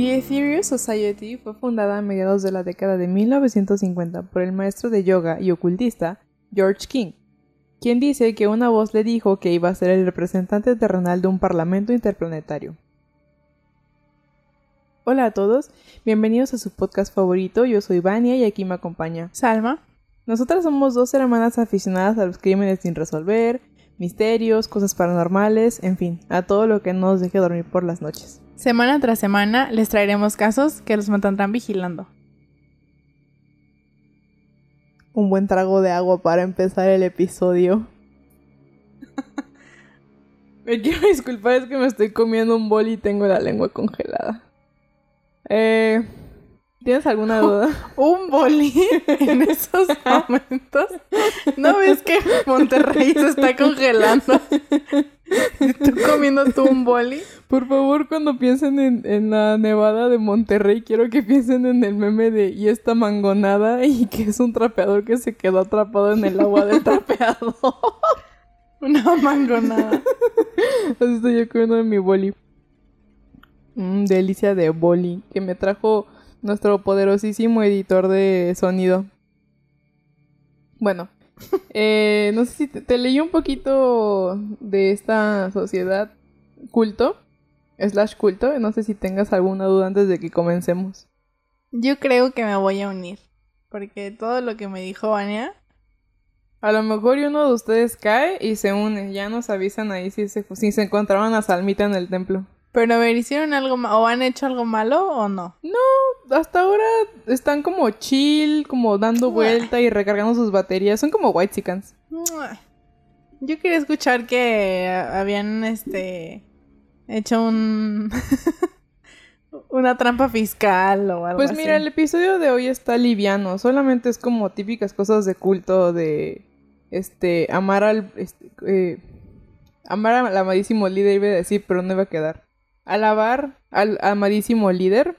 The Ethereal Society fue fundada a mediados de la década de 1950 por el maestro de yoga y ocultista George King, quien dice que una voz le dijo que iba a ser el representante terrenal de un parlamento interplanetario. Hola a todos, bienvenidos a su podcast favorito, yo soy Vania y aquí me acompaña Salma. Nosotras somos dos hermanas aficionadas a los crímenes sin resolver, misterios, cosas paranormales, en fin, a todo lo que no nos deje dormir por las noches. Semana tras semana les traeremos casos que los mantendrán vigilando. Un buen trago de agua para empezar el episodio. me quiero disculpar, es que me estoy comiendo un bol y tengo la lengua congelada. Eh, ¿Tienes alguna duda? un boli en esos momentos. ¿No ves que Monterrey se está congelando? ¿Tú comiendo tú un boli? Por favor, cuando piensen en, en, la nevada de Monterrey, quiero que piensen en el meme de y esta mangonada y que es un trapeador que se quedó atrapado en el agua del trapeador. Una mangonada. Así estoy yo comiendo de mi boli. Mm, delicia de boli que me trajo nuestro poderosísimo editor de sonido. Bueno, eh, no sé si te, te, leí un poquito de esta sociedad culto, slash culto. No sé si tengas alguna duda antes de que comencemos. Yo creo que me voy a unir, porque todo lo que me dijo Vania... A lo mejor uno de ustedes cae y se une. Ya nos avisan ahí si se, si se encontraban a Salmita en el templo. Pero a ver, ¿hicieron algo o han hecho algo malo o no? No, hasta ahora están como chill, como dando vuelta y recargando sus baterías. Son como white chickens. Yo quería escuchar que habían este hecho un una trampa fiscal o algo Pues así. mira, el episodio de hoy está liviano, solamente es como típicas cosas de culto de este amar al este, eh, amar al amadísimo líder iba a decir, pero no iba a quedar alabar al amadísimo líder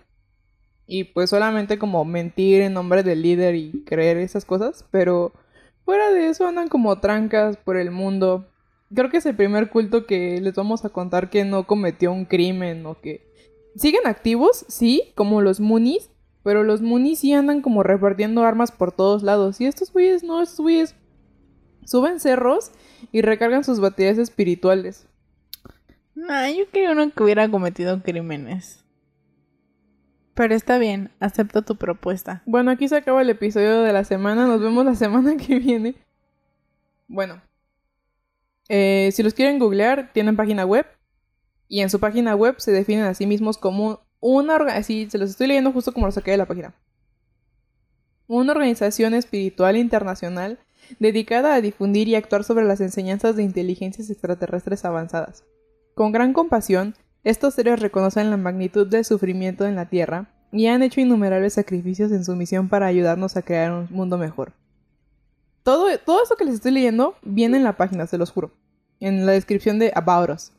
y pues solamente como mentir en nombre del líder y creer esas cosas, pero fuera de eso andan como trancas por el mundo. Creo que es el primer culto que les vamos a contar que no cometió un crimen o que siguen activos, sí, como los Moonies, pero los Moonies sí andan como repartiendo armas por todos lados y estos güeyes no, estos güeyes suben cerros y recargan sus baterías espirituales. Nah, yo creo uno que hubiera cometido crímenes. Pero está bien, acepto tu propuesta. Bueno, aquí se acaba el episodio de la semana. Nos vemos la semana que viene. Bueno. Eh, si los quieren googlear, tienen página web. Y en su página web se definen a sí mismos como una organización. se los estoy leyendo justo como saqué de la página. Una organización espiritual internacional dedicada a difundir y actuar sobre las enseñanzas de inteligencias extraterrestres avanzadas. Con gran compasión, estos seres reconocen la magnitud del sufrimiento en la Tierra y han hecho innumerables sacrificios en su misión para ayudarnos a crear un mundo mejor. Todo, todo esto que les estoy leyendo viene en la página, se los juro, en la descripción de About Us.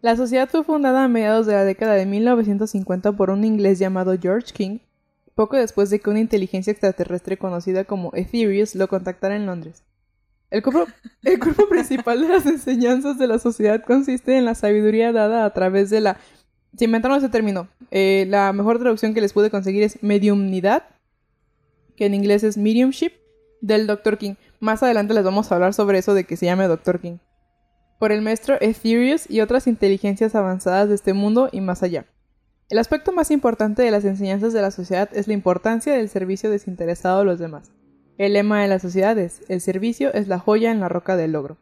La sociedad fue fundada a mediados de la década de 1950 por un inglés llamado George King, poco después de que una inteligencia extraterrestre conocida como Ethereus lo contactara en Londres. El cuerpo, principal de las enseñanzas de la sociedad consiste en la sabiduría dada a través de la... Se inventaron ese término. Eh, la mejor traducción que les pude conseguir es mediumnidad, que en inglés es mediumship, del Dr. King. Más adelante les vamos a hablar sobre eso de que se llame Dr. King. Por el maestro Ethereus y otras inteligencias avanzadas de este mundo y más allá. El aspecto más importante de las enseñanzas de la sociedad es la importancia del servicio desinteresado a los demás. El lema de la sociedad es, el servicio es la joya en la roca del logro.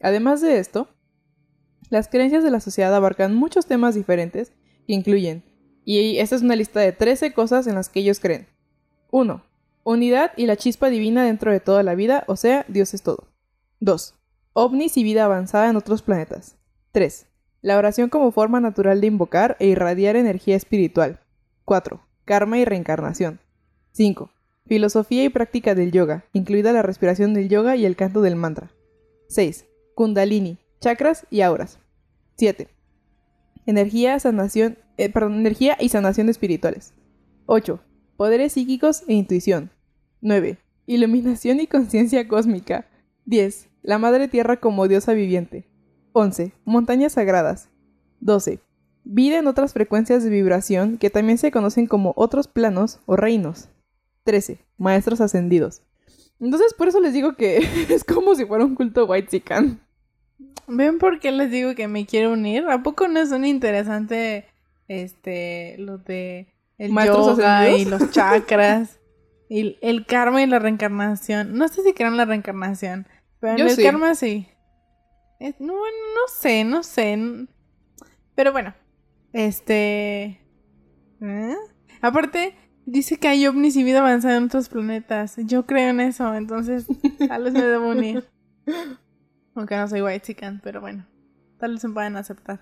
Además de esto, las creencias de la sociedad abarcan muchos temas diferentes que incluyen, y esta es una lista de 13 cosas en las que ellos creen. 1. Unidad y la chispa divina dentro de toda la vida, o sea, Dios es todo. 2. ovnis y vida avanzada en otros planetas. 3. La oración como forma natural de invocar e irradiar energía espiritual. 4. Karma y reencarnación. 5. Filosofía y práctica del yoga, incluida la respiración del yoga y el canto del mantra. 6. Kundalini, chakras y auras. 7. Energía, sanación, eh, energía y sanación espirituales. 8. Poderes psíquicos e intuición. 9. Iluminación y conciencia cósmica. 10. La Madre Tierra como diosa viviente. 11. Montañas sagradas. 12. Vida en otras frecuencias de vibración que también se conocen como otros planos o reinos. 13. Maestros ascendidos. Entonces, por eso les digo que es como si fuera un culto white sican. ¿Ven por qué les digo que me quiero unir? ¿A poco no es un interesante este lo de el Maestros yoga y los chakras y el karma y la reencarnación? No sé si crean la reencarnación, pero en Yo el sí. karma sí. Es- no, no sé, no sé. Pero bueno, este ¿eh? aparte dice que hay ovnis y vida avanzada en otros planetas. Yo creo en eso, entonces tal vez me debo unir. Aunque no soy white chican, pero bueno. Tal vez me puedan aceptar.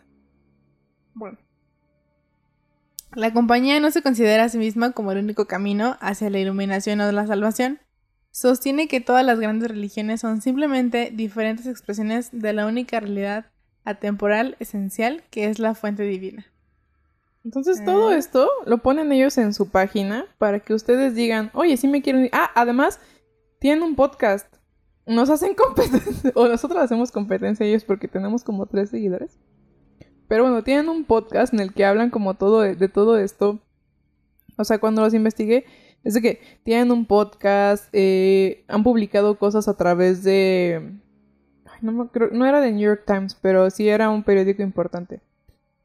Bueno. La compañía no se considera a sí misma como el único camino hacia la iluminación o la salvación. Sostiene que todas las grandes religiones son simplemente diferentes expresiones de la única realidad atemporal esencial que es la fuente divina. Entonces, todo esto lo ponen ellos en su página para que ustedes digan, oye, sí me quiero unir. Ah, además, tienen un podcast. Nos hacen competencia, o nosotros hacemos competencia a ellos porque tenemos como tres seguidores. Pero bueno, tienen un podcast en el que hablan como todo de, de todo esto. O sea, cuando los investigué, es de que tienen un podcast, eh, han publicado cosas a través de... Ay, no, me creo- no era de New York Times, pero sí era un periódico importante.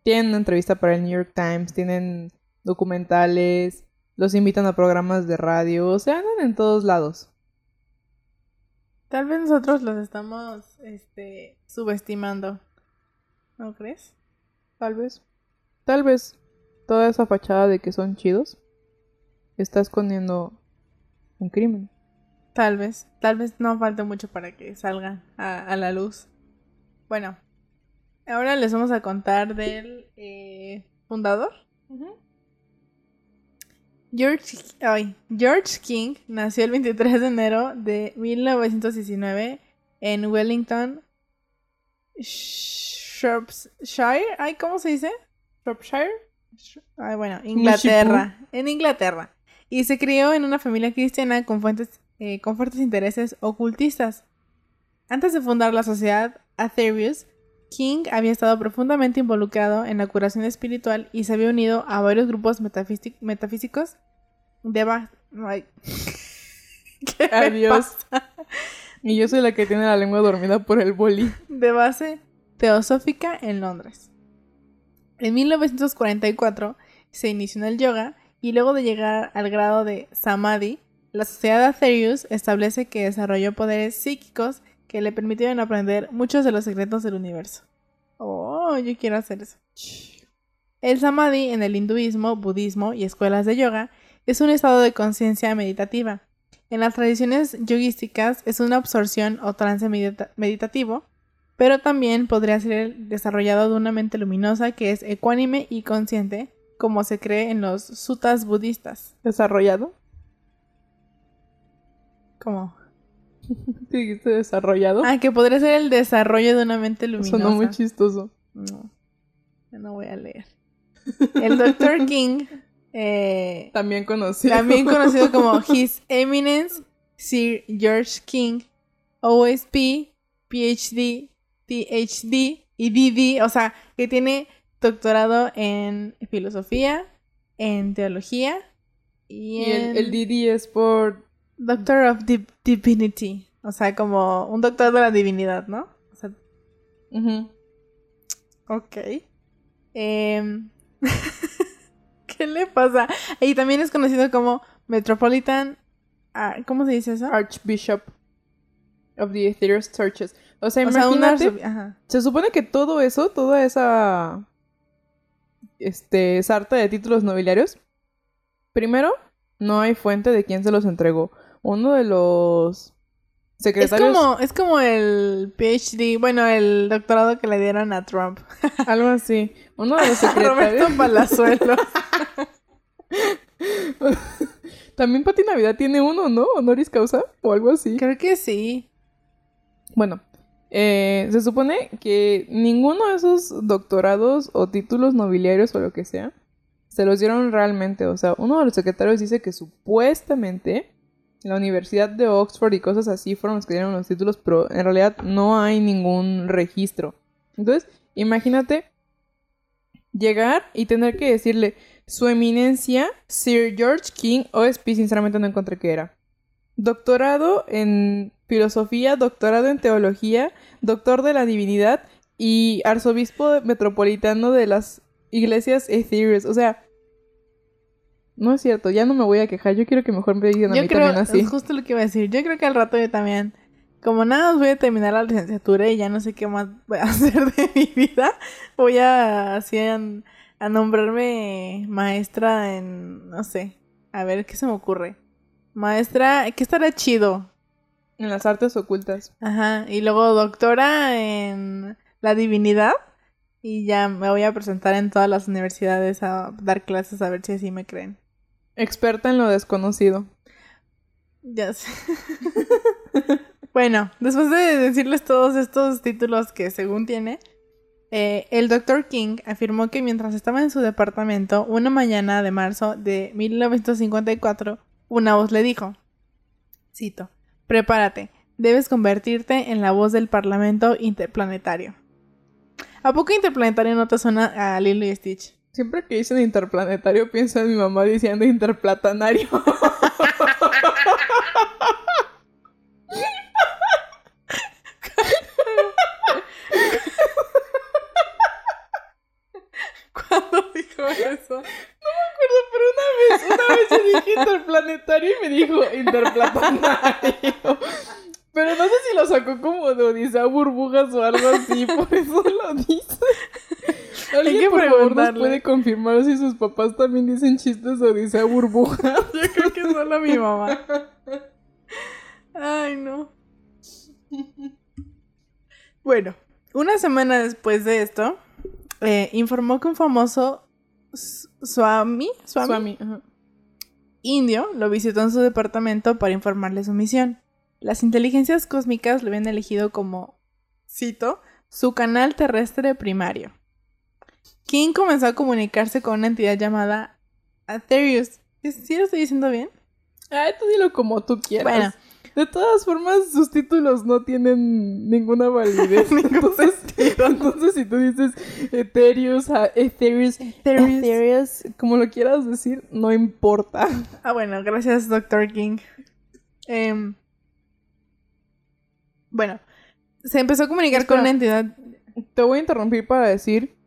Tienen una entrevista para el New York Times, tienen documentales, los invitan a programas de radio, o sea, andan en todos lados. Tal vez nosotros los estamos este, subestimando. ¿No crees? Tal vez. Tal vez toda esa fachada de que son chidos está escondiendo un crimen. Tal vez, tal vez no falte mucho para que salgan a, a la luz. Bueno, ahora les vamos a contar del eh, fundador. George, ay, George King nació el 23 de enero de 1919 en Wellington, Shropshire. Ay, ¿cómo se dice? Shropshire. Sh- Ay, bueno, Inglaterra. En Inglaterra. Y se crió en una familia cristiana con, fuentes, eh, con fuertes intereses ocultistas. Antes de fundar la sociedad Aetherius, King había estado profundamente involucrado en la curación espiritual y se había unido a varios grupos metafísi- metafísicos de ba- ay. ¿Qué me Adiós. Y yo soy la que tiene la lengua dormida por el boli. de base teosófica en Londres. En 1944 se inició en el yoga y luego de llegar al grado de Samadhi, la sociedad Aetherius establece que desarrolló poderes psíquicos que le permitieron aprender muchos de los secretos del universo. Oh, yo quiero hacer eso. El Samadhi en el hinduismo, budismo y escuelas de yoga es un estado de conciencia meditativa. En las tradiciones yoguísticas es una absorción o trance medita- meditativo, pero también podría ser desarrollado de una mente luminosa que es ecuánime y consciente, como se cree en los suttas budistas. ¿Desarrollado? ¿Cómo? Dijiste desarrollado. Ah, que podría ser el desarrollo de una mente luminosa. Sonó muy chistoso. No, yo no voy a leer. El Dr. King, eh, También conocido. también conocido como His Eminence Sir George King, OSP, PhD, THD y DD, o sea, que tiene doctorado en filosofía, en teología y, Y en el, el DD es por... Doctor of Div- Divinity, o sea, como un doctor de la divinidad, ¿no? O sea. Ok. Em, ¿Qué le pasa? Y también es conocido como Metropolitan. ah, ¿Cómo se dice eso? Archbishop of the Aetherius Churches. O sea, o sea, imagínate... Ajá. Se supone que todo eso, toda esa este sarta de títulos nobiliarios, primero, no hay fuente de quién se los entregó. Uno de los Es secretarios, como, es como el PhD, bueno, el doctorado que le dieron a Trump. algo así. Uno de los A Roberto secretarios. Palazuelos. También Pati Navidad tiene uno, ¿no? Honoris causa o algo así. Creo que sí. Bueno, eh, se supone que ninguno de esos doctorados o títulos nobiliarios o lo que sea se los dieron realmente. O sea, uno de los secretarios dice que supuestamente la Universidad de Oxford y cosas así fueron los que dieron los títulos, pero en realidad no hay ningún registro. Entonces, imagínate llegar y tener que decirle su eminencia, Sir George King OSP, sinceramente no encontré qué era. Doctorado en filosofía, doctorado en teología, doctor de la divinidad y arzobispo metropolitano de las iglesias ethereales. O sea, no es cierto, ya no me voy a quejar. Yo quiero que mejor me digan a Yo mí creo, también así. es justo lo que iba a decir. Yo creo que al rato yo también, como nada más voy a terminar la licenciatura y ya no sé qué más voy a hacer de mi vida, voy a así a, a nombrarme maestra en, no sé, a ver qué se me ocurre. Maestra, ¿qué estará chido? En las artes ocultas. Ajá, y luego doctora en la divinidad y ya me voy a presentar en todas las universidades a dar clases a ver si así me creen. Experta en lo desconocido. Ya sé. bueno, después de decirles todos estos títulos que según tiene, eh, el Dr. King afirmó que mientras estaba en su departamento, una mañana de marzo de 1954, una voz le dijo, cito, prepárate, debes convertirte en la voz del Parlamento Interplanetario. ¿A poco Interplanetario no te suena a Lilo y Stitch? Siempre que dicen interplanetario pienso en mi mamá diciendo interplatanario. ¿Cuándo dijo eso? Pero una vez, una vez yo dije interplanetario y me dijo interplatanario. Pero no sé si lo sacó como de Odisea Burbujas o algo así, por eso lo dice. Alguien que por favor nos preguntarle. Puede confirmar si sus papás también dicen chistes de Odisea Burbujas. Yo creo que solo mi mamá. Ay, no. Bueno, una semana después de esto, eh, informó que un famoso Swami, Swami, Swami, ajá. indio lo visitó en su departamento para informarle su misión. Las inteligencias cósmicas lo habían elegido como, cito, su canal terrestre primario. King comenzó a comunicarse con una entidad llamada Aetherius. ¿Sí lo estoy diciendo bien? Ay, tú dilo como tú quieras. Bueno. De todas formas, sus títulos no tienen ninguna validez. entonces, entonces, si tú dices Ethereus, a- Ethereus. Ethereus, como lo quieras decir, no importa. Ah, bueno, gracias, Dr. King. Em, bueno, se empezó a comunicar con una entidad. Te voy a interrumpir para decir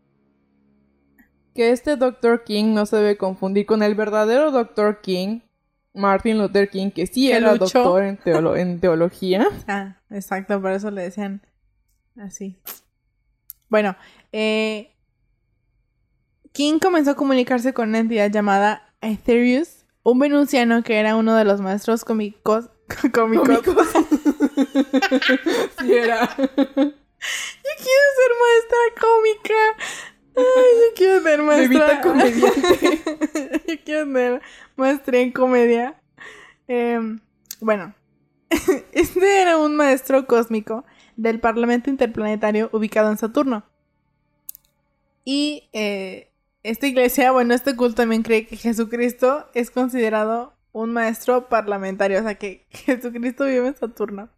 que este Dr. King no se debe confundir con el verdadero Dr. King, Martin Luther King, que sí Que era luchó. doctor en, teolo- en teología. Ah, exacto, por eso le decían así. Bueno, eh, King comenzó a comunicarse con una entidad llamada Aetherius, un venusiano que era uno de los maestros cómicos. cómicos. Cómicos. sí era. Yo quiero ser maestra cómica. Ay, yo quiero ser maestra. Comediante. yo quiero ser maestría en comedia. Em, bueno, este era un maestro cósmico del Parlamento Interplanetario ubicado en Saturno. Y eh, esta iglesia, bueno, este culto también cree que Jesucristo es considerado un maestro parlamentario, o sea que Jesucristo vive en Saturno.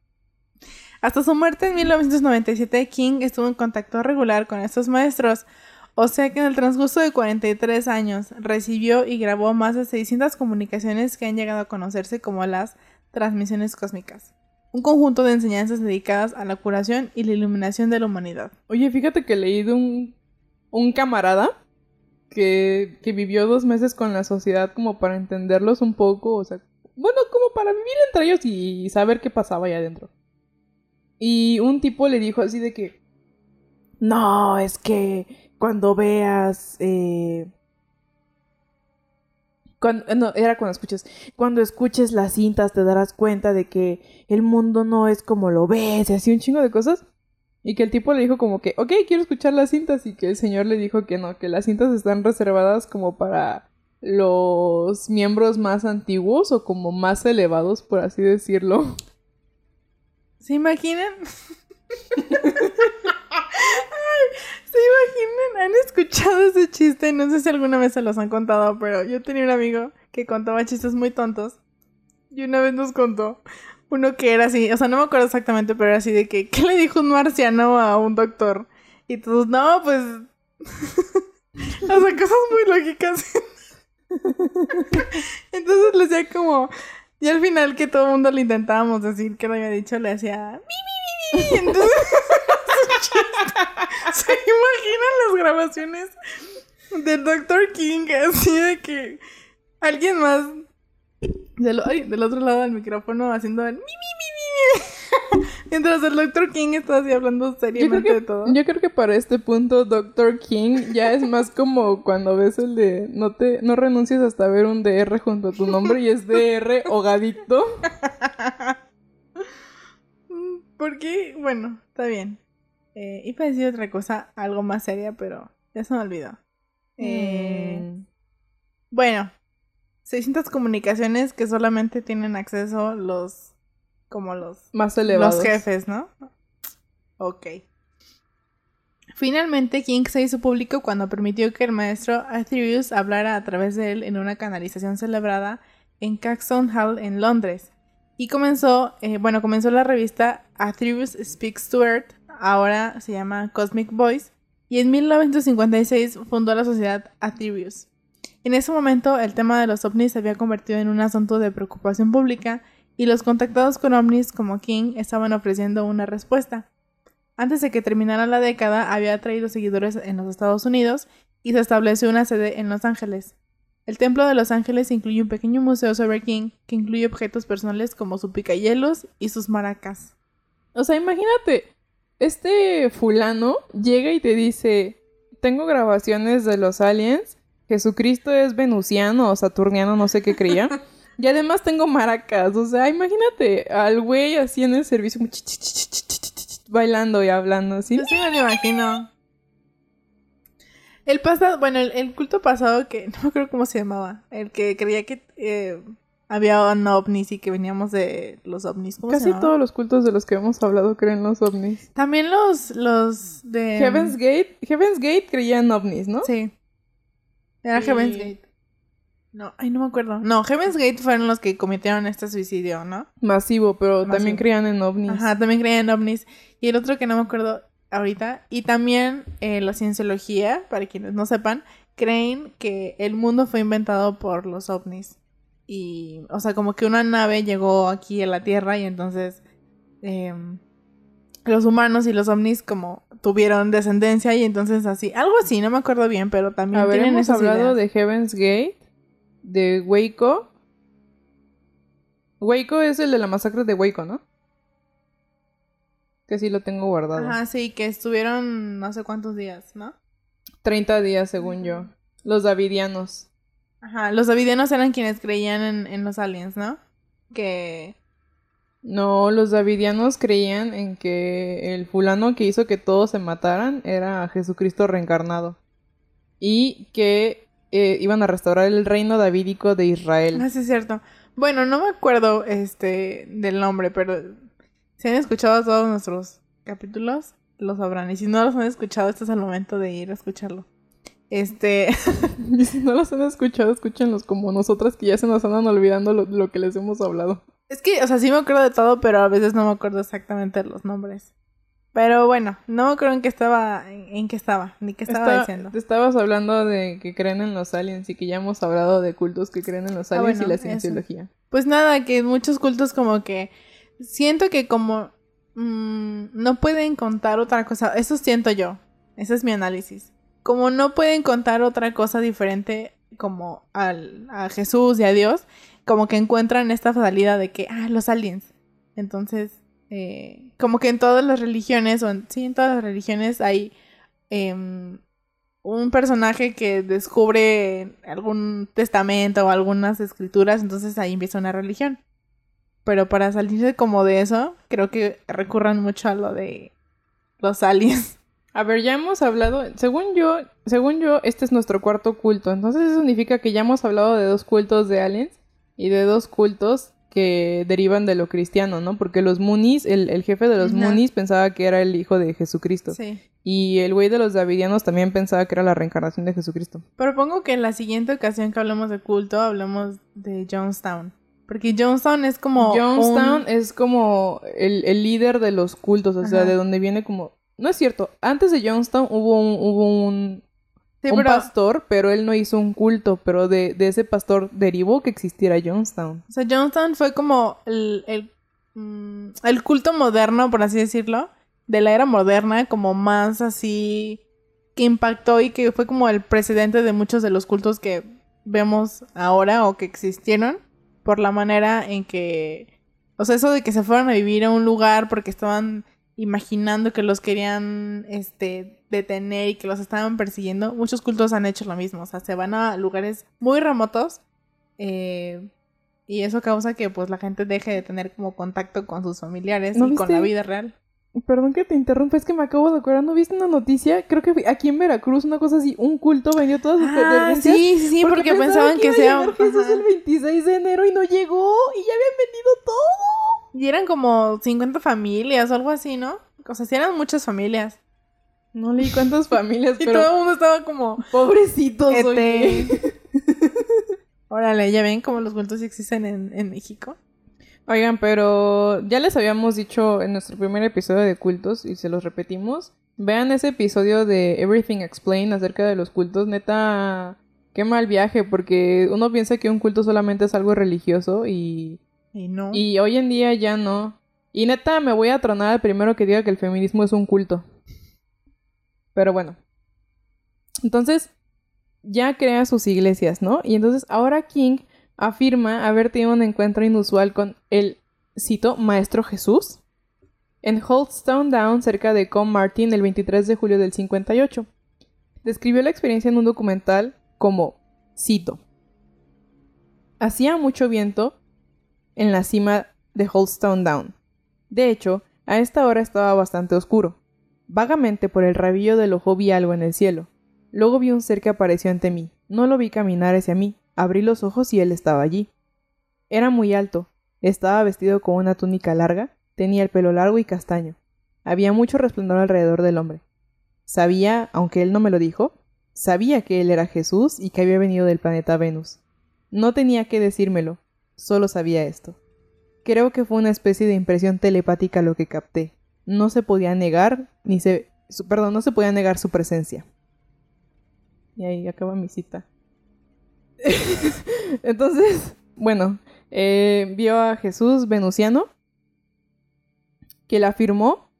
Hasta su muerte en 1997, King estuvo en contacto regular con estos maestros, o sea que en el transcurso de 43 años recibió y grabó más de 600 comunicaciones que han llegado a conocerse como las transmisiones cósmicas, un conjunto de enseñanzas dedicadas a la curación y la iluminación de la humanidad. Oye, fíjate que leí de un, un camarada que, que vivió dos meses con la sociedad como para entenderlos un poco, o sea, bueno, como para vivir entre ellos y saber qué pasaba allá adentro. Y un tipo le dijo así de que, no, es que cuando veas... Eh... Cuando, no, era cuando escuches. Cuando escuches las cintas te darás cuenta de que el mundo no es como lo ves y así un chingo de cosas. Y que el tipo le dijo como que, ok, quiero escuchar las cintas. Y que el señor le dijo que no, que las cintas están reservadas como para los miembros más antiguos o como más elevados, por así decirlo. ¿Se imaginan? Ay, ¿Se imaginan? ¿Han escuchado ese chiste? No sé si alguna vez se los han contado, pero yo tenía un amigo que contaba chistes muy tontos. Y una vez nos contó uno que era así, o sea, no me acuerdo exactamente, pero era así de que, ¿qué le dijo un marciano a un doctor? Y todos, no, pues... O sea, cosas muy lógicas. Entonces le decía como... Y al final que todo el mundo le intentábamos decir que lo había dicho, le hacía... Entonces... ¿Se imaginan las grabaciones del Dr. King así de que alguien más del, ay, del otro lado del micrófono haciendo el mi, mi, mi, mi, mi. Mientras el Dr. King está así hablando seriamente creo, de que, todo. yo creo que para este punto Dr. King ya es más como cuando ves el de no te no renuncies hasta ver un DR junto a tu nombre y es DR hogadicto. Porque, bueno, está bien. Eh, iba a decir otra cosa, algo más seria, pero ya se me olvidó. Eh, Mm. Bueno, 600 comunicaciones que solamente tienen acceso los, como los Más elevados. Los jefes, ¿no? Ok. Finalmente, King se hizo público cuando permitió que el maestro Aetherius hablara a través de él en una canalización celebrada en Caxton Hall en Londres. Y comenzó, eh, bueno, comenzó la revista Aetherius Speaks to Earth, ahora se llama Cosmic Voice, y en 1956 fundó la sociedad Aetherius. En ese momento, el tema de los ovnis se había convertido en un asunto de preocupación pública y los contactados con ovnis como King estaban ofreciendo una respuesta. Antes de que terminara la década, había atraído seguidores en los Estados Unidos y se estableció una sede en Los Ángeles. El Templo de Los Ángeles incluye un pequeño museo sobre King que incluye objetos personales como su picahielos y sus maracas. O sea, imagínate, este fulano llega y te dice, tengo grabaciones de los aliens, Jesucristo es venusiano o saturniano, no sé qué creía. Y además tengo maracas, o sea, imagínate al güey así en el servicio, bailando y hablando así. Yo sí me lo imagino. El pasado, bueno, el, el culto pasado que no acuerdo cómo se llamaba, el que creía que eh, había un ovnis y que veníamos de los ovnis. ¿Cómo se Casi todos los cultos de los que hemos hablado creen los ovnis. También los, los de... Heaven's Gate, Heaven's Gate creía en ovnis, ¿no? Sí. Era Y- Heaven's Gate. No, ay, no me acuerdo. No, Heaven's Gate fueron los que cometieron este suicidio, ¿no? Masivo, pero también creían en ovnis. Ajá, también creían en ovnis. Y el otro que no me acuerdo ahorita. Y también eh, la cienciología, para quienes no sepan, creen que el mundo fue inventado por los ovnis. Y, o sea, como que una nave llegó aquí a la Tierra y entonces em, los humanos y los ovnis como tuvieron descendencia y entonces así. Algo así, no me acuerdo bien, pero también A ver, tienen hemos hablado ideas. de Heaven's Gate, de Waco. Waco es el de la masacre de Waco, ¿no? Que sí lo tengo guardado. Ajá, sí, que estuvieron no sé cuántos días, ¿no? 30 días, según yo. Los davidianos. Ajá, los davidianos eran quienes creían en, en los aliens, ¿no? Que... No, los davidianos creían en que el fulano que hizo que todos se mataran era Jesucristo reencarnado. Y que eh, iban a restaurar el reino davídico de Israel. Ah, sí, es cierto. Bueno, no me acuerdo este del nombre, pero si han escuchado todos nuestros capítulos, lo sabrán. Y si no los han escuchado, este es el momento de ir a escucharlo. Este, Y si no los han escuchado, escúchenlos como nosotras que ya se nos andan olvidando lo, lo que les hemos hablado. es que, o sea, sí me acuerdo de todo, pero a veces no me acuerdo exactamente de los nombres. Pero bueno, no me acuerdo en qué estaba, en, qué estaba, ni qué estaba Está- diciendo. Te estabas hablando de que creen en los aliens y que ya hemos hablado de cultos que creen en los Ah, aliens bueno, y la eso. cienciología. Pues nada, que muchos cultos como que siento que como mm, no pueden contar otra cosa, eso siento yo, ese es mi análisis. Como no pueden contar otra cosa diferente como al, a Jesús y a Dios, como que encuentran esta salida de que, ah, los aliens. Entonces, eh, como que en todas las religiones, o en, sí, en todas las religiones hay em, un personaje que descubre algún testamento o algunas escrituras, entonces ahí empieza una religión. Pero para salirse como de eso, creo que recurran mucho a lo de los aliens. A ver, ya hemos hablado, según yo, según yo, este es nuestro cuarto culto. Entonces eso significa que ya hemos hablado de dos cultos de aliens y de dos cultos que derivan de lo cristiano, ¿no? Porque los Munis, el, el jefe de los Ajá. Munis pensaba que era el hijo de Jesucristo. Sí. Y el güey de los Davidianos también pensaba que era la reencarnación de Jesucristo. Propongo que en la siguiente ocasión que hablemos de culto, hablemos de Jonestown. Porque Jonestown es como... Jonestown un- es como el, el líder de los cultos, o sea, Ajá. de donde viene como... No es cierto, antes de Jonestown hubo un... Hubo un... Sí, un pero- pastor, pero él no hizo un culto, pero de, de ese pastor derivó que existiera Jonestown. O sea, Jonestown fue como el, el, mm, el culto moderno, por así decirlo, de la era moderna, como más así que impactó y que fue como el precedente de muchos de los cultos que vemos ahora o que existieron por la manera en que, o sea, eso de que se fueron a vivir a un lugar porque estaban imaginando que los querían este detener y que los estaban persiguiendo, muchos cultos han hecho lo mismo, o sea, se van a lugares muy remotos eh, y eso causa que pues la gente deje de tener como contacto con sus familiares ¿No y con la vida real. Perdón que te interrumpa, es que me acabo de acordar, ¿no viste una noticia? Creo que aquí en Veracruz, una cosa así, un culto vendió todas sus Ah, sí, sí, sí, porque, pensaban que, iba a sea llegar Jesús ajá. el 26 de enero y no llegó y ya habían vendido todo. Y eran como 50 familias o algo así, ¿no? O sea, sí eran muchas familias. No leí cuántas familias, Y todo el mundo estaba como... pobrecitos, oye. Órale, ya ven cómo los cultos existen en, en México. Oigan, pero ya les habíamos dicho en nuestro primer episodio de cultos y se los repetimos. Vean ese episodio de Everything Explained acerca de los cultos. Neta, qué mal viaje, porque uno piensa que un culto solamente es algo religioso y, Y hoy en día ya no. Y neta, me voy a tronar al primero que diga que el feminismo es un culto. Pero bueno. Entonces, ya crea sus iglesias, ¿no? Y entonces ahora King afirma haber tenido un encuentro inusual con el, cito, Maestro Jesús en Holtstone Down, cerca de Com Martin, el 23 de julio del 58. Describió la experiencia en un documental como, cito, Hacía mucho viento en la cima de Holtstone Down. De hecho, a esta hora estaba bastante oscuro. Vagamente por el rabillo del ojo vi algo en el cielo. Luego vi un ser que apareció ante mí. No lo vi caminar hacia mí. Abrí los ojos y él estaba allí. Era muy alto. Estaba vestido con una túnica larga. Tenía el pelo largo y castaño. Había mucho resplandor alrededor del hombre. Sabía, aunque él no me lo dijo, sabía que él era Jesús y que había venido del planeta Venus. No tenía que decírmelo, solo sabía esto. Creo que fue una especie de impresión telepática lo que capté. No se podía negar, ni se... su- perdón, no se podía negar su presencia. Y ahí acaba mi cita. Entonces, bueno, eh, vio a Jesús venusiano, que le afirmó,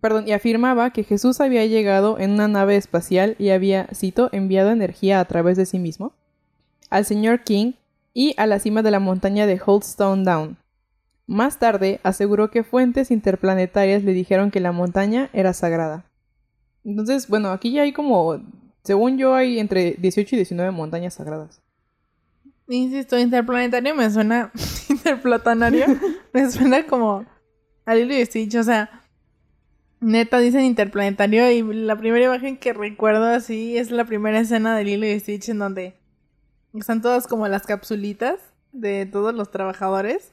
perdón, y afirmaba que Jesús había llegado en una nave espacial y había, cito, enviado energía a través de sí mismo al señor King y a la cima de la montaña de Holdstone Down. Más tarde aseguró que fuentes interplanetarias le dijeron que la montaña era sagrada. Entonces, bueno, aquí ya hay como, según yo, hay entre 18 y 19 montañas sagradas. Insisto, interplanetario me suena. interplatanario me suena como. A Lilo y Stitch, o sea. Neta dicen interplanetario y la primera imagen que recuerdo así es la primera escena de Lilo y Stitch en donde están todas como las capsulitas de todos los trabajadores.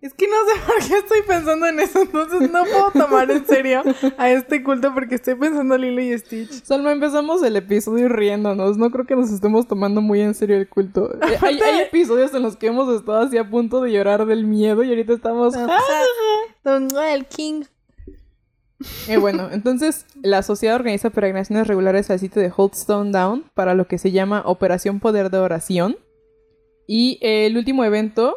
Es que no sé por qué estoy pensando en eso, entonces no puedo tomar en serio a este culto porque estoy pensando en Lilo y Stitch. Salma, empezamos el episodio riéndonos. No creo que nos estemos tomando muy en serio el culto. Eh, Hay, hay episodios en los que hemos estado así a punto de llorar del miedo y ahorita estamos... El King. Eh, bueno, entonces la sociedad organiza peregrinaciones regulares al sitio de Holdstone Down para lo que se llama Operación Poder de Oración. Y eh, el último evento,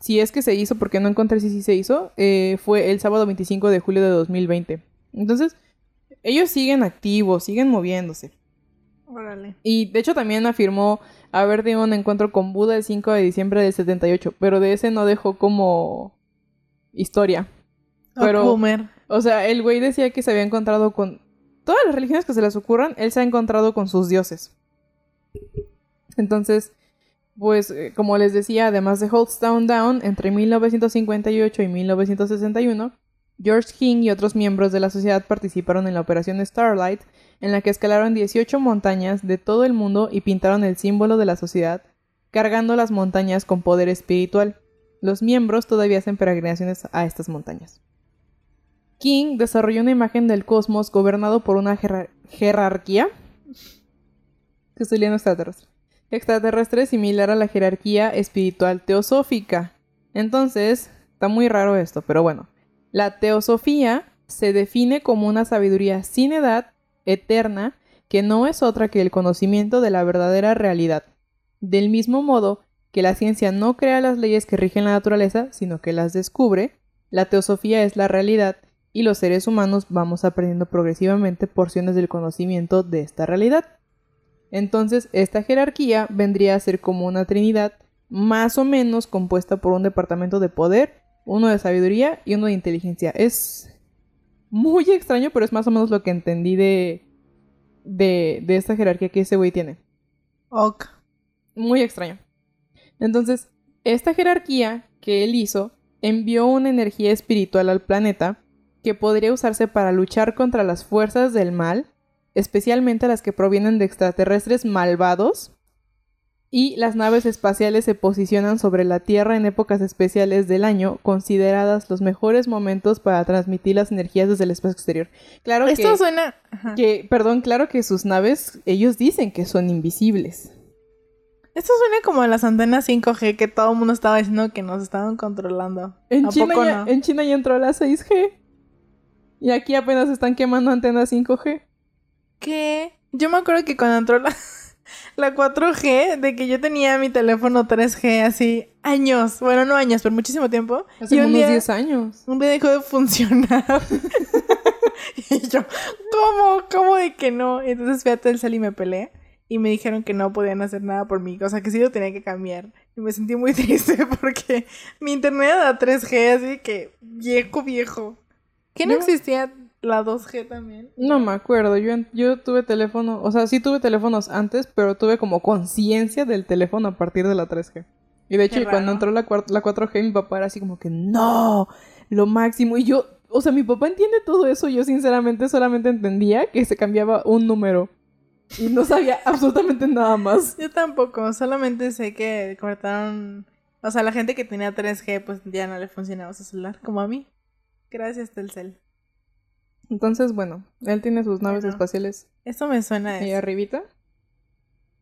si es que se hizo, porque no encontré si sí se hizo, eh, fue el sábado 25 de julio de 2020. Entonces, ellos siguen activos, siguen moviéndose. Órale. Y de hecho también afirmó haber tenido un encuentro con Buda el 5 de diciembre del 78, pero de ese no dejó como historia. Pero- O sea, el güey decía que se había encontrado con todas las religiones que se les ocurran, él se ha encontrado con sus dioses. Entonces, pues eh, como les decía, además de Holdstone Down, entre 1958 y 1961, George King y otros miembros de la sociedad participaron en la operación Starlight, en la que escalaron 18 montañas de todo el mundo y pintaron el símbolo de la sociedad, cargando las montañas con poder espiritual. Los miembros todavía hacen peregrinaciones a estas montañas. King desarrolló una imagen del cosmos gobernado por una jerar- jerarquía que estoy leyendo extraterrestre. Extraterrestre similar a la jerarquía espiritual teosófica. Entonces, está muy raro esto, pero bueno. La teosofía se define como una sabiduría sin edad, eterna, que no es otra que el conocimiento de la verdadera realidad. Del mismo modo que la ciencia no crea las leyes que rigen la naturaleza, sino que las descubre, la teosofía es la realidad y los seres humanos vamos aprendiendo progresivamente porciones del conocimiento de esta realidad. Entonces, esta jerarquía vendría a ser como una trinidad más o menos compuesta por un departamento de poder, uno de sabiduría y uno de inteligencia. Es muy extraño, pero es más o menos lo que entendí de, de, de esta jerarquía que ese güey tiene. Ok. Muy extraño. Entonces, esta jerarquía que él hizo envió una energía espiritual al planeta que podría usarse para luchar contra las fuerzas del mal, especialmente las que provienen de extraterrestres malvados, y las naves espaciales se posicionan sobre la Tierra en épocas especiales del año, consideradas los mejores momentos para transmitir las energías desde el espacio exterior. Claro Esto que, suena. Ajá. que, perdón, claro que sus naves, ellos dicen que son invisibles. Esto suena como a las antenas 5G que todo el mundo estaba diciendo que nos estaban controlando. En ¿A China, poco ya, no? en China ya entró la 6G. Y aquí apenas están quemando antenas 5G. ¿Qué? Yo me acuerdo que cuando entró la, la 4G, de que yo tenía mi teléfono 3G así años, bueno, no años, pero muchísimo tiempo. Hace y un unos día, 10 años. un día dejó de funcionar. y yo, ¿cómo? ¿Cómo de que no? Entonces fui a Telcel y me peleé. Y me dijeron que no podían hacer nada por mí. O sea, que sí lo tenía que cambiar. Y me sentí muy triste porque mi internet era 3G, así que viejo, viejo. ¿Que no Yo- existía la 2G también? No me acuerdo. Yo, yo tuve teléfono. O sea, sí tuve teléfonos antes, pero tuve como conciencia del teléfono a partir de la 3G. Y de hecho, cuando entró la, la 4G, mi papá era así como que no, lo máximo. Y yo, o sea, mi papá entiende todo eso. Yo, sinceramente, solamente entendía que se cambiaba un número. Y no sabía absolutamente nada más. Yo tampoco, solamente sé que cortaron. O sea, la gente que tenía 3G, pues ya no le funcionaba su celular, como a mí. Gracias, Telcel. Entonces, bueno, él tiene sus naves Bueno. espaciales Eso me suena a ahí eso. arribita.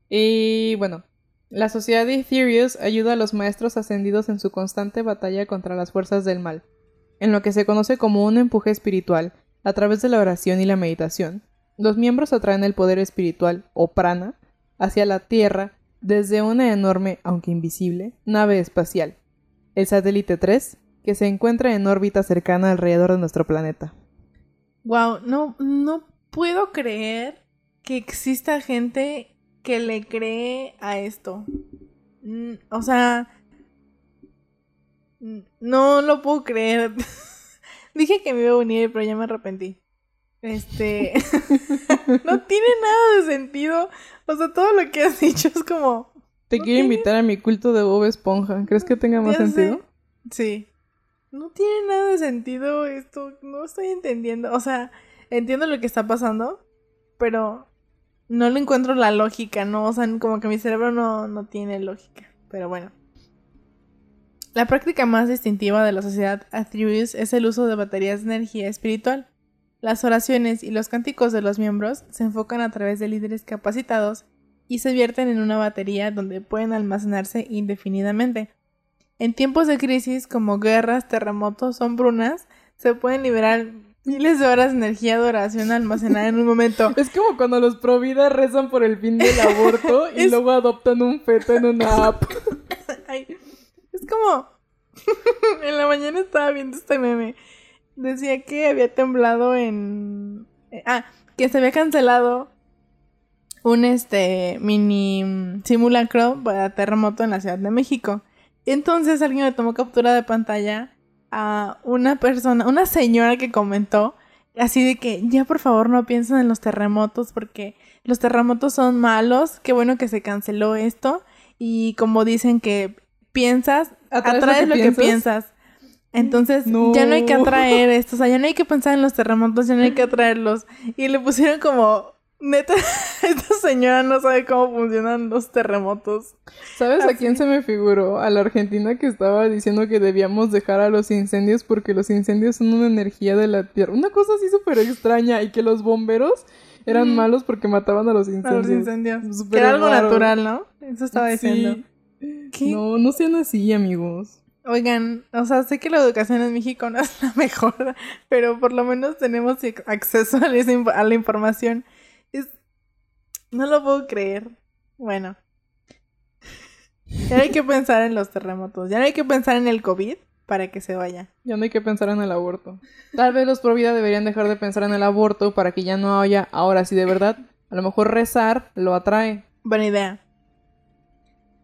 Y bueno, la sociedad de Ethereus ayuda a los maestros ascendidos en su constante batalla contra las fuerzas del mal, en lo que se conoce como un empuje espiritual, a través de la oración y la meditación. Los miembros atraen el poder espiritual, o prana, hacia la Tierra desde una enorme, aunque invisible, nave espacial, el satélite 3, que se encuentra en órbita cercana alrededor de nuestro planeta. Wow, no, no puedo creer que exista gente que le cree a esto. Mm, O sea, no lo puedo creer. Dije que me iba a unir, pero ya me arrepentí. Este, no tiene nada de sentido. O sea, todo lo que has dicho es como, Te No quiero tiene- invitar a mi culto de Bob Esponja. ¿Crees que tenga más Ya sé. sentido? Sí. No tiene nada de sentido esto. No estoy entendiendo. O sea, entiendo lo que está pasando, pero no le encuentro la lógica, ¿no? O sea, como que mi cerebro no, no tiene lógica. Pero bueno. La práctica más distintiva de la sociedad Atherius es el uso de baterías de energía espiritual. Las oraciones y los cánticos de los miembros se enfocan a través de líderes capacitados y se vierten en una batería donde pueden almacenarse indefinidamente. En tiempos de crisis como guerras, terremotos hambrunas, se pueden liberar miles de horas de energía de oración almacenada en un momento. Es como cuando los pro vida rezan por el fin del aborto y Es- luego adoptan un feto en una app. Ay, es como... en la mañana estaba viendo este meme. Decía que había temblado en... eh, Ah, que se había cancelado un este mini simulacro para terremoto en la Ciudad de México. Entonces alguien le tomó captura de pantalla a una persona, una señora que comentó así de que ya por favor no piensen en los terremotos porque los terremotos son malos, qué bueno que se canceló esto y como dicen que piensas, ¿Atraes atraes, lo que lo que piensas? piensas. Entonces No. ya no hay que atraer esto, o sea, ya no hay que pensar en los terremotos, ya no hay que atraerlos. Y le pusieron como, neta, esta señora no sabe cómo funcionan los terremotos. ¿Sabes a quién se me figuró? A la argentina que estaba diciendo que debíamos dejar a los incendios porque los incendios son una energía de la tierra. Una cosa así súper extraña y que los bomberos eran Mm. malos porque mataban a los A incendios. los incendios. Que era algo raro. natural, ¿no? Eso estaba Sí. diciendo. ¿Qué? No, no sean así, amigos. Oigan, o sea, sé que la educación en México no es la mejor, pero por lo menos tenemos ac- acceso a, a la información. No lo puedo creer. Bueno. Ya no hay que pensar en los terremotos. Ya no hay que pensar en el COVID para que se vaya. Ya no hay que pensar en el aborto. Tal vez los pro vida deberían dejar de pensar en el aborto para que ya no haya, ahora sí de verdad, a lo mejor rezar lo atrae. Buena idea.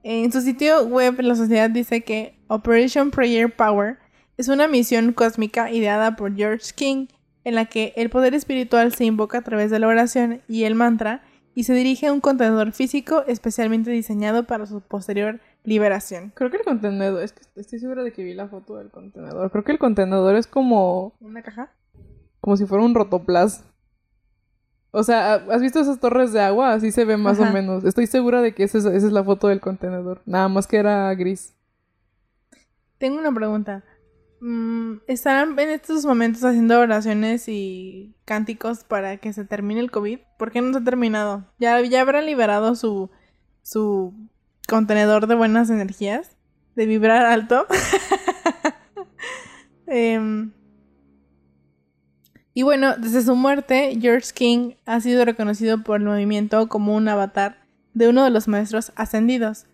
En su sitio web, la sociedad dice que Operation Prayer Power es una misión cósmica ideada por George King, en la que el poder espiritual se invoca a través de la oración y el mantra y se dirige a un contenedor físico especialmente diseñado para su posterior liberación. Creo que el contenedor, es que estoy segura de que vi la foto del contenedor. Creo que el contenedor es como. ¿Una caja? Como si fuera un rotoplas. O sea, ¿has visto esas torres de agua? Así se ve más o menos. Estoy segura de que esa es, esa es la foto del contenedor. Nada más que era gris. Tengo una pregunta. Mm, ¿Estarán en estos momentos haciendo oraciones y cánticos para que se termine el COVID? ¿Por qué no se ha terminado? ¿Ya, ya habrán liberado su, su contenedor de buenas energías? ¿De vibrar alto? Em, y bueno, desde su muerte, George King ha sido reconocido por el movimiento como un avatar de uno de los maestros ascendidos.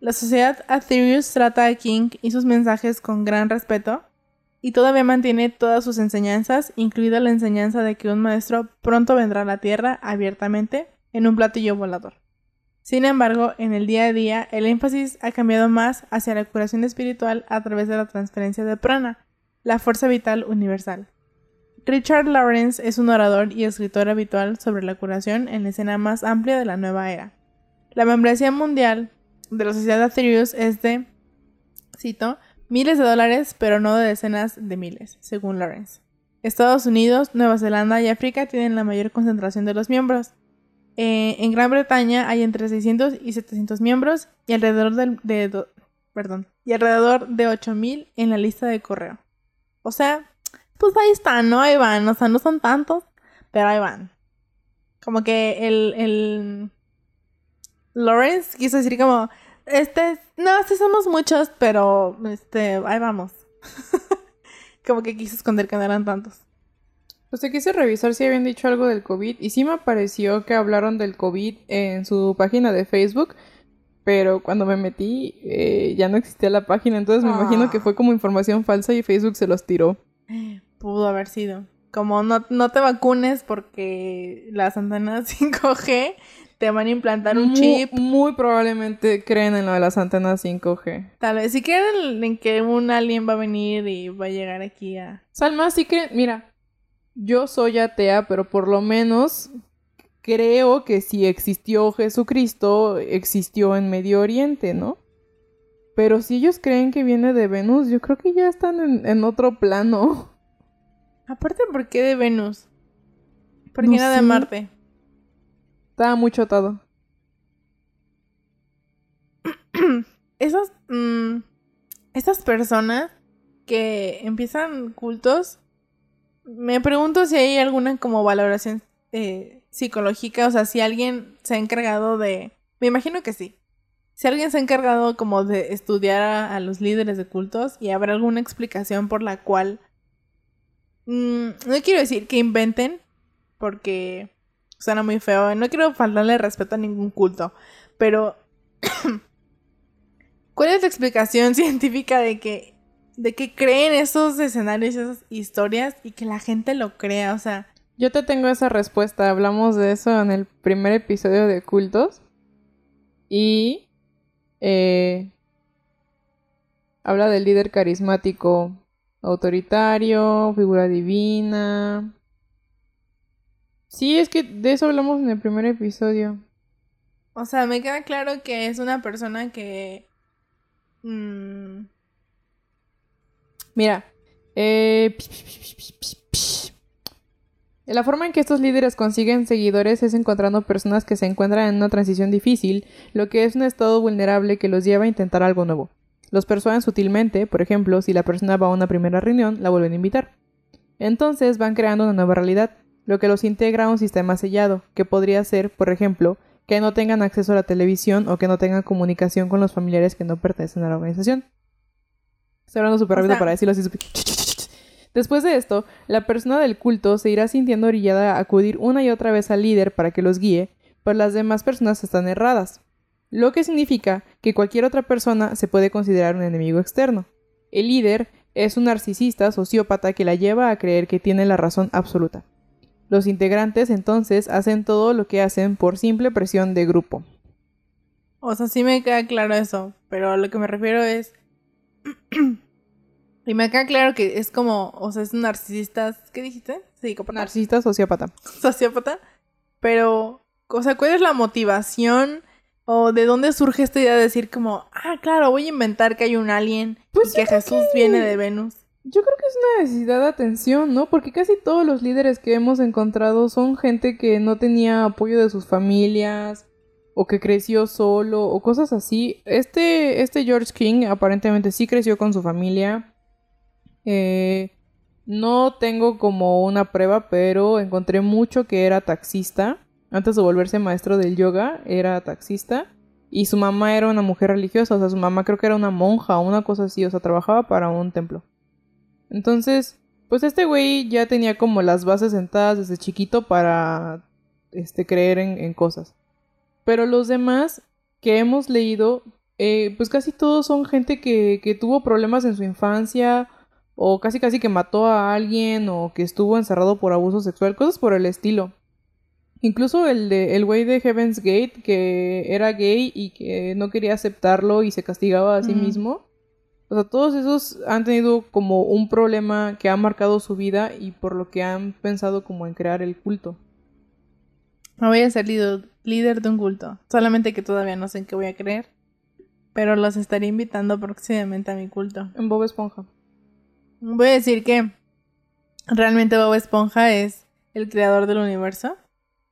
La sociedad Aetherius trata a King y sus mensajes con gran respeto y todavía mantiene todas sus enseñanzas, incluida la enseñanza de que un maestro pronto vendrá a la Tierra abiertamente en un platillo volador. Sin embargo, en el día a día, el énfasis ha cambiado más hacia la curación espiritual a través de la transferencia de prana, la fuerza vital universal. Richard Lawrence es un orador y escritor habitual sobre la curación en la escena más amplia de la nueva era. La membresía mundial de la Sociedad Atherius es de, cito, miles de dólares, pero no de decenas de miles, según Lawrence. Estados Unidos, Nueva Zelanda y África tienen la mayor concentración de los miembros. Eh, en Gran Bretaña hay entre 600 y 700 miembros y alrededor de, perdón, y alrededor de 8000 en la lista de correo. O sea, pues ahí están, ¿no? Ahí van, o sea, no son tantos, pero ahí van. Como que el, el Lawrence quiso decir como, este, no, sí somos muchos, pero este, ahí vamos. como que quiso esconder que no eran tantos. Pues te quise revisar si habían dicho algo del COVID y sí me pareció que hablaron del COVID en su página de Facebook, pero cuando me metí eh, ya no existía la página, entonces me imagino que fue como información falsa y Facebook se los tiró. Pudo haber sido. Como no, no te vacunes porque las antenas 5G te van a implantar un chip. Muy probablemente creen en lo de las antenas 5G. Tal vez, si creen en que un alien va a venir y va a llegar aquí a... Salma, sí que, mira, yo soy atea, pero por lo menos creo que si existió Jesucristo, existió en Medio Oriente, ¿no? Pero si ellos creen que viene de Venus, yo creo que ya están en, en otro plano. Aparte, ¿por qué de Venus? ¿Por qué no, de Marte? Estaba muy chotado. Esas. Mm, esas personas que empiezan cultos. Me pregunto si hay alguna como valoración eh, psicológica. O sea, si alguien se ha encargado de. Me imagino que sí. Si alguien se ha encargado como de estudiar a, los líderes de cultos y habrá alguna explicación por la cual. Mm, no quiero decir que inventen, porque Suena muy feo. No quiero faltarle respeto a ningún culto. Pero. ¿Cuál es la explicación científica de que. de que creen esos escenarios, esas historias y que la gente lo crea? O sea. Yo te tengo esa respuesta. Hablamos de eso en el primer episodio de cultos. Y. Eh, habla del líder carismático, autoritario, figura divina, Sí, es que de eso hablamos en el primer episodio. O sea, me queda claro que es una persona que... Mm, Mira, eh, la forma en que estos líderes consiguen seguidores es encontrando personas que se encuentran en una transición difícil, lo que es un estado vulnerable que los lleva a intentar algo nuevo. Los persuaden sutilmente, por ejemplo, si la persona va a una primera reunión, la vuelven a invitar. Entonces van creando una nueva realidad, lo que los integra a un sistema sellado, que podría ser, por ejemplo, que no tengan acceso a la televisión o que no tengan comunicación con los familiares que no pertenecen a la organización. Estoy hablando súper rápido para decirlo así. Después de esto, la persona del culto se irá sintiendo orillada a acudir una y otra vez al líder para que los guíe, pero las demás personas están erradas, lo que significa que cualquier otra persona se puede considerar un enemigo externo. El líder es un narcisista sociópata que la lleva a creer que tiene la razón absoluta. Los integrantes entonces hacen todo lo que hacen por simple presión de grupo. O sea, sí me queda claro eso, pero a lo que me refiero es... y me queda claro que es como, o sea, es un narcisista, ¿qué dijiste? Psicópata. Narcisista sociópata. Sociópata. Pero, o sea, ¿cuál es la motivación o de dónde surge esta idea de decir como, ah, claro, voy a inventar que hay un alien Pues y que Jesús que- viene de Venus? Yo creo que es una necesidad de atención, ¿no? Porque casi todos los líderes que hemos encontrado son gente que no tenía apoyo de sus familias o que creció solo o cosas así. Este, este George King aparentemente sí creció con su familia. Eh, no tengo como una prueba, pero encontré mucho que era taxista. Antes de volverse maestro del yoga, era taxista. Y su mamá era una mujer religiosa, o sea, su mamá creo que era una monja o una cosa así, o sea, trabajaba para un templo. Entonces, pues este güey ya tenía como las bases sentadas desde chiquito para este, creer en, en cosas. Pero los demás que hemos leído, eh, pues casi todos son gente que, que tuvo problemas en su infancia o casi casi que mató a alguien o que estuvo encerrado por abuso sexual, cosas por el estilo. Incluso el de el güey de Heaven's Gate que era gay y que no quería aceptarlo y se castigaba a sí mismo. O sea, todos esos han tenido como un problema que ha marcado su vida y por lo que han pensado como en crear el culto. Me voy a ser líder, líder de un culto. Solamente que todavía no sé en qué voy a creer. Pero los estaré invitando próximamente a mi culto. En Bob Esponja. Voy a decir que realmente Bob Esponja es el creador del universo.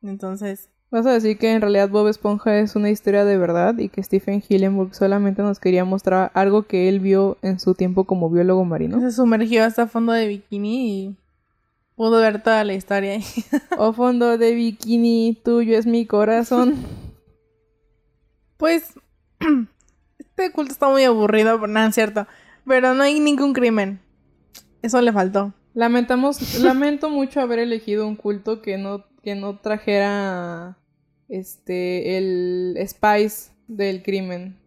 Entonces, Vas a decir que en realidad Bob Esponja es una historia de verdad y que Stephen Hillenburg solamente nos quería mostrar algo que él vio en su tiempo como biólogo marino. se sumergió hasta fondo de bikini y pudo ver toda la historia. O fondo de bikini, tuyo es mi corazón. Pues, este culto está muy aburrido, pero nada, es cierto. Pero no hay ningún crimen. Eso le faltó. Lamentamos, lamento mucho haber elegido un culto que no, que no trajera este el spice del crimen.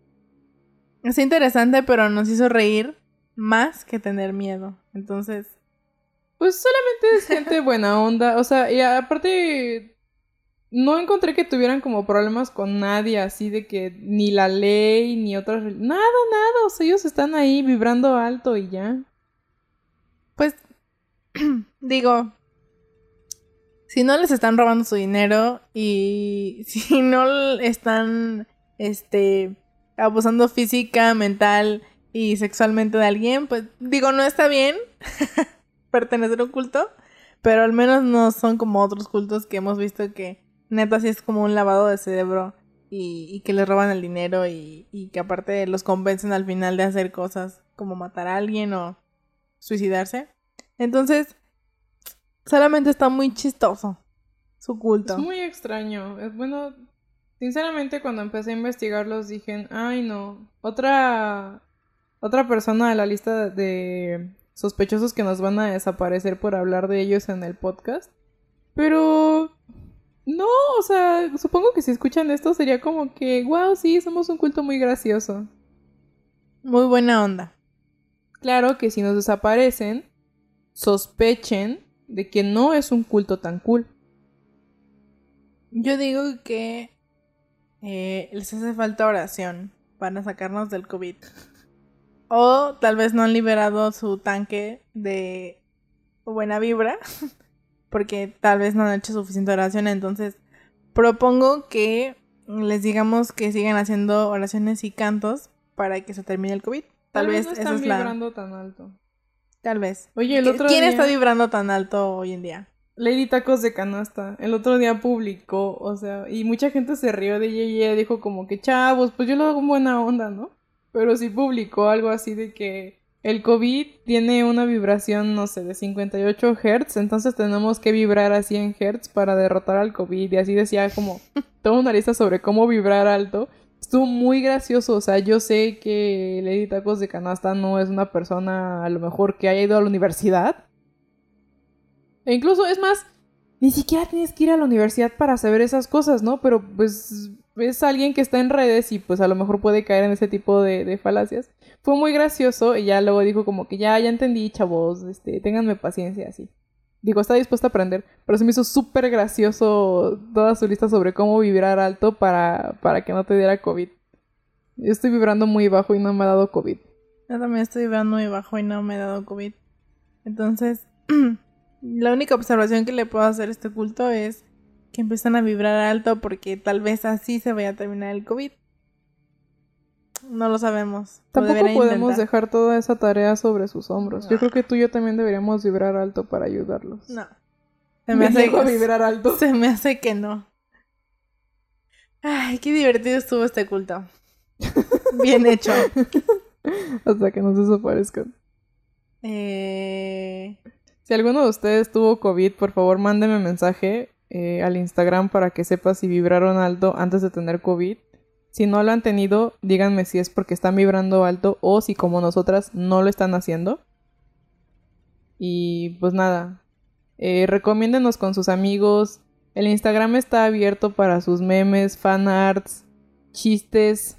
Es interesante, pero nos hizo reír más que tener miedo. Entonces, Pues solamente es gente buena onda. O sea, y aparte, no encontré que tuvieran como problemas con nadie, así de que ni la ley, ni otras... Nada, nada. O sea, ellos están ahí vibrando alto y ya. pues, digo, si no les están robando su dinero y si no están, este, abusando física, mental y sexualmente de alguien, pues, digo, no está bien pertenecer a un culto, pero al menos no son como otros cultos que hemos visto que neta sí es como un lavado de cerebro y, y que les roban el dinero y, y que aparte los convencen al final de hacer cosas como matar a alguien o suicidarse. Entonces, solamente está muy chistoso su culto. Es muy extraño. Es bueno. Sinceramente, cuando empecé a investigarlos, dije, ay no, otra, otra persona de la lista de sospechosos que nos van a desaparecer por hablar de ellos en el podcast. Pero no, o sea, supongo que si escuchan esto sería como que, wow, sí, somos un culto muy gracioso. Muy buena onda. Claro que si nos desaparecen, sospechen de que no es un culto tan cool. Yo digo que eh, les hace falta oración para sacarnos del COVID. O tal vez no han liberado su tanque de buena vibra. Porque tal vez no han hecho suficiente oración. Entonces, propongo que les digamos que sigan haciendo oraciones y cantos para que se termine el COVID. Tal, vez no están es la. vibrando tan alto. Tal vez. Oye, el ¿Qui- otro ¿Quién día- está vibrando tan alto hoy en día? Lady Tacos de Canasta. El otro día publicó, o sea, y mucha gente se rió de ella y ella dijo como que, chavos, pues yo lo hago en buena onda, ¿no? Pero sí publicó algo así de que el COVID tiene una vibración, no sé, de 58 Hz, entonces tenemos que vibrar a 100 Hz para derrotar al COVID. Y así decía como toda una lista sobre cómo vibrar alto. Estuvo muy gracioso, o sea, yo sé que Lady Tacos de Canasta no es una persona a lo mejor que haya ido a la universidad. E incluso, es más, ni siquiera tienes que ir a la universidad para saber esas cosas, ¿no? Pero pues es alguien que está en redes y pues a lo mejor puede caer en ese tipo de, de falacias. Fue muy gracioso y ya luego dijo como que ya, ya entendí, chavos, este, ténganme paciencia, así. Digo, está dispuesta a aprender, pero se me hizo súper gracioso toda su lista sobre cómo vibrar alto para, para que no te diera COVID. Yo estoy vibrando muy bajo y no me ha dado COVID. Yo también estoy vibrando muy bajo y no me he dado COVID. Entonces, la única observación que le puedo hacer a este culto es que empiezan a vibrar alto porque tal vez así se vaya a terminar el COVID. No lo sabemos. Tampoco podemos dejar toda esa tarea sobre sus hombros. Yo creo que tú y yo también deberíamos vibrar alto para ayudarlos. No. Se me, hace, a vibrar alto. se me hace que no. Ay, qué divertido estuvo este culto. Bien hecho. Hasta que nos desaparezcan. Eh, Si alguno de ustedes tuvo COVID, por favor mándeme mensaje eh, al Instagram para que sepa si vibraron alto antes de tener COVID. Si no lo han tenido, díganme si es porque están vibrando alto o si como nosotras no lo están haciendo. Y pues nada, eh, recomiéndenos con sus amigos. El Instagram está abierto para sus memes, fanarts, chistes.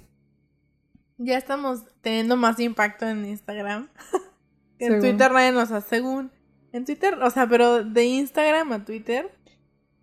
ya estamos teniendo más impacto en Instagram. en. Twitter nadie nos hace según. En Twitter, o sea, pero de Instagram a Twitter.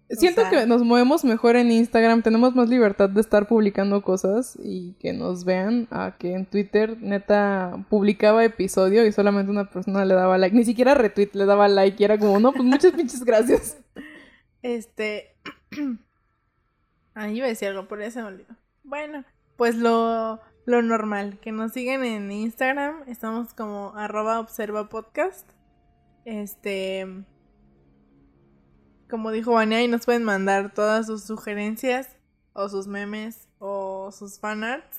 Siento sea- que nos movemos mejor en Instagram, tenemos más libertad de estar publicando cosas y que nos vean a que en Twitter neta publicaba episodio y solamente una persona le daba like, ni siquiera retweet, le daba like y era como, no, pues muchas pinches gracias. Este. Ahí iba a decir algo, ya se me olvidó. Bueno, pues lo, lo normal, que nos sigan en Instagram. Estamos como arroba observa podcast. Este. Como dijo Vania, y nos pueden mandar todas sus sugerencias, o sus memes, o sus fanarts.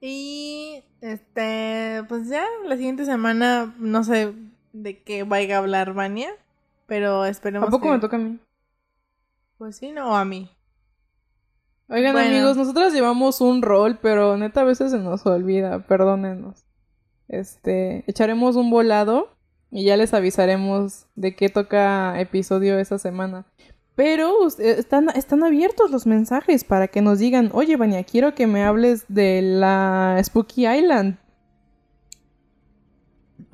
Y este, pues ya, la siguiente semana, no sé de qué vaya a hablar Vania, pero esperemos ¿A poco que- me toca a mí? Pues sí, no, a mí. Oigan Bueno. amigos, nosotras llevamos un rol, pero neta a veces se nos olvida, perdónenos. Este, echaremos un volado y ya les avisaremos de qué toca episodio esa semana. Pero eh, están, están abiertos los mensajes para que nos digan, oye, Vania, quiero que me hables de la Spooky Island.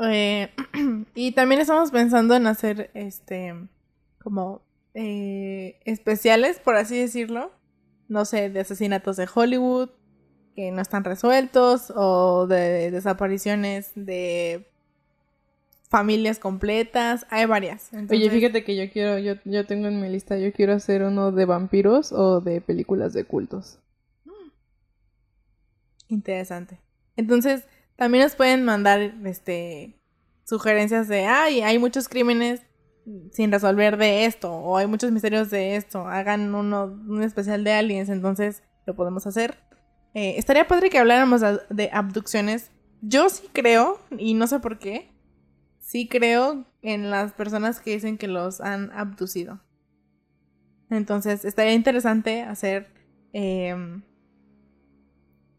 Eh, y también estamos pensando en hacer este como eh, especiales, por así decirlo. No sé, de asesinatos de Hollywood que no están resueltos o de desapariciones de familias completas. Hay varias. Oye, Entonces, fíjate que yo quiero, yo, yo tengo en mi lista, yo quiero hacer uno de vampiros o de películas de cultos. Interesante. Entonces, también nos pueden mandar este sugerencias de, ay, hay muchos crímenes sin resolver de esto, o hay muchos misterios de esto, hagan uno, un especial de aliens, entonces lo podemos hacer. Eh, estaría padre que habláramos de abducciones. Yo sí creo, y no sé por qué, sí creo en las personas que dicen que los han abducido. Entonces, estaría interesante hacer em,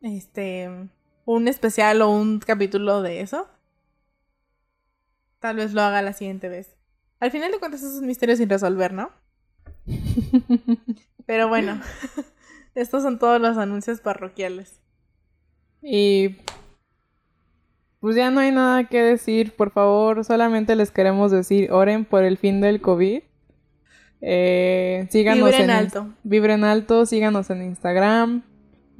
este un especial o un capítulo de eso. Tal vez lo haga la siguiente vez. Al final de cuentas, esos misterios sin resolver, ¿no? Pero bueno, estos son todos los anuncios parroquiales. Y pues ya no hay nada que decir, por favor, solamente les queremos decir, oren por el fin del COVID. Eh, síganos Vibren en alto. Vibren alto, síganos en Instagram,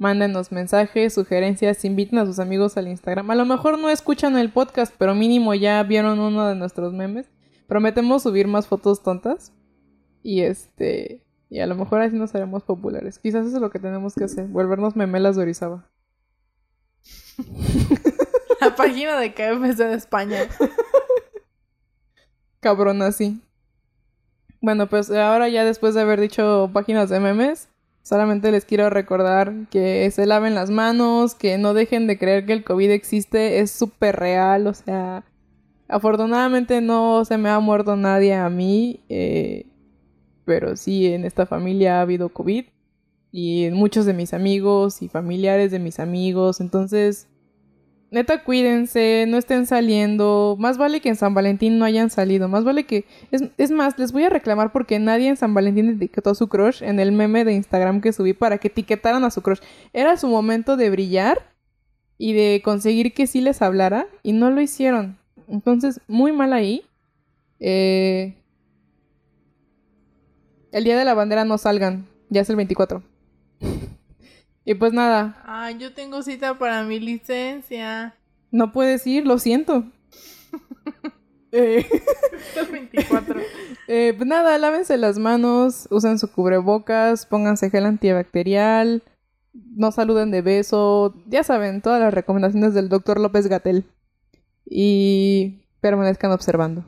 mándenos mensajes, sugerencias, inviten a sus amigos al Instagram. A lo mejor no escuchan el podcast, pero mínimo ya vieron uno de nuestros memes. Prometemos subir más fotos tontas. Y este, y a lo mejor así nos haremos populares. Quizás eso es lo que tenemos que hacer, volvernos memelas de Orizaba. La página de KFC de España. Cabrón así. Bueno, pues ahora ya después de haber dicho páginas de memes, solamente les quiero recordar que se laven las manos, que no dejen de creer que el COVID existe, es súper real, o sea, afortunadamente no se me ha muerto nadie a mí, eh, pero sí en esta familia ha habido COVID y en muchos de mis amigos y familiares de mis amigos, entonces neta, cuídense, no estén saliendo. Más vale que en San Valentín no hayan salido. Más vale que. Es, es más, les voy a reclamar porque nadie en San Valentín etiquetó a su crush en el meme de Instagram que subí para que etiquetaran a su crush. Era su momento de brillar y de conseguir que sí les hablara y no lo hicieron. Entonces, muy mal ahí. Eh, el día de la bandera no salgan, ya es el 24. Y pues nada, Ah, yo tengo cita para mi licencia. no puedes ir, lo siento. Eh, Es el 24. eh, pues nada, lávense las manos, usen su cubrebocas, pónganse gel antibacterial, no saluden de beso, ya saben, todas las recomendaciones del doctor López Gatel. Y permanezcan observando.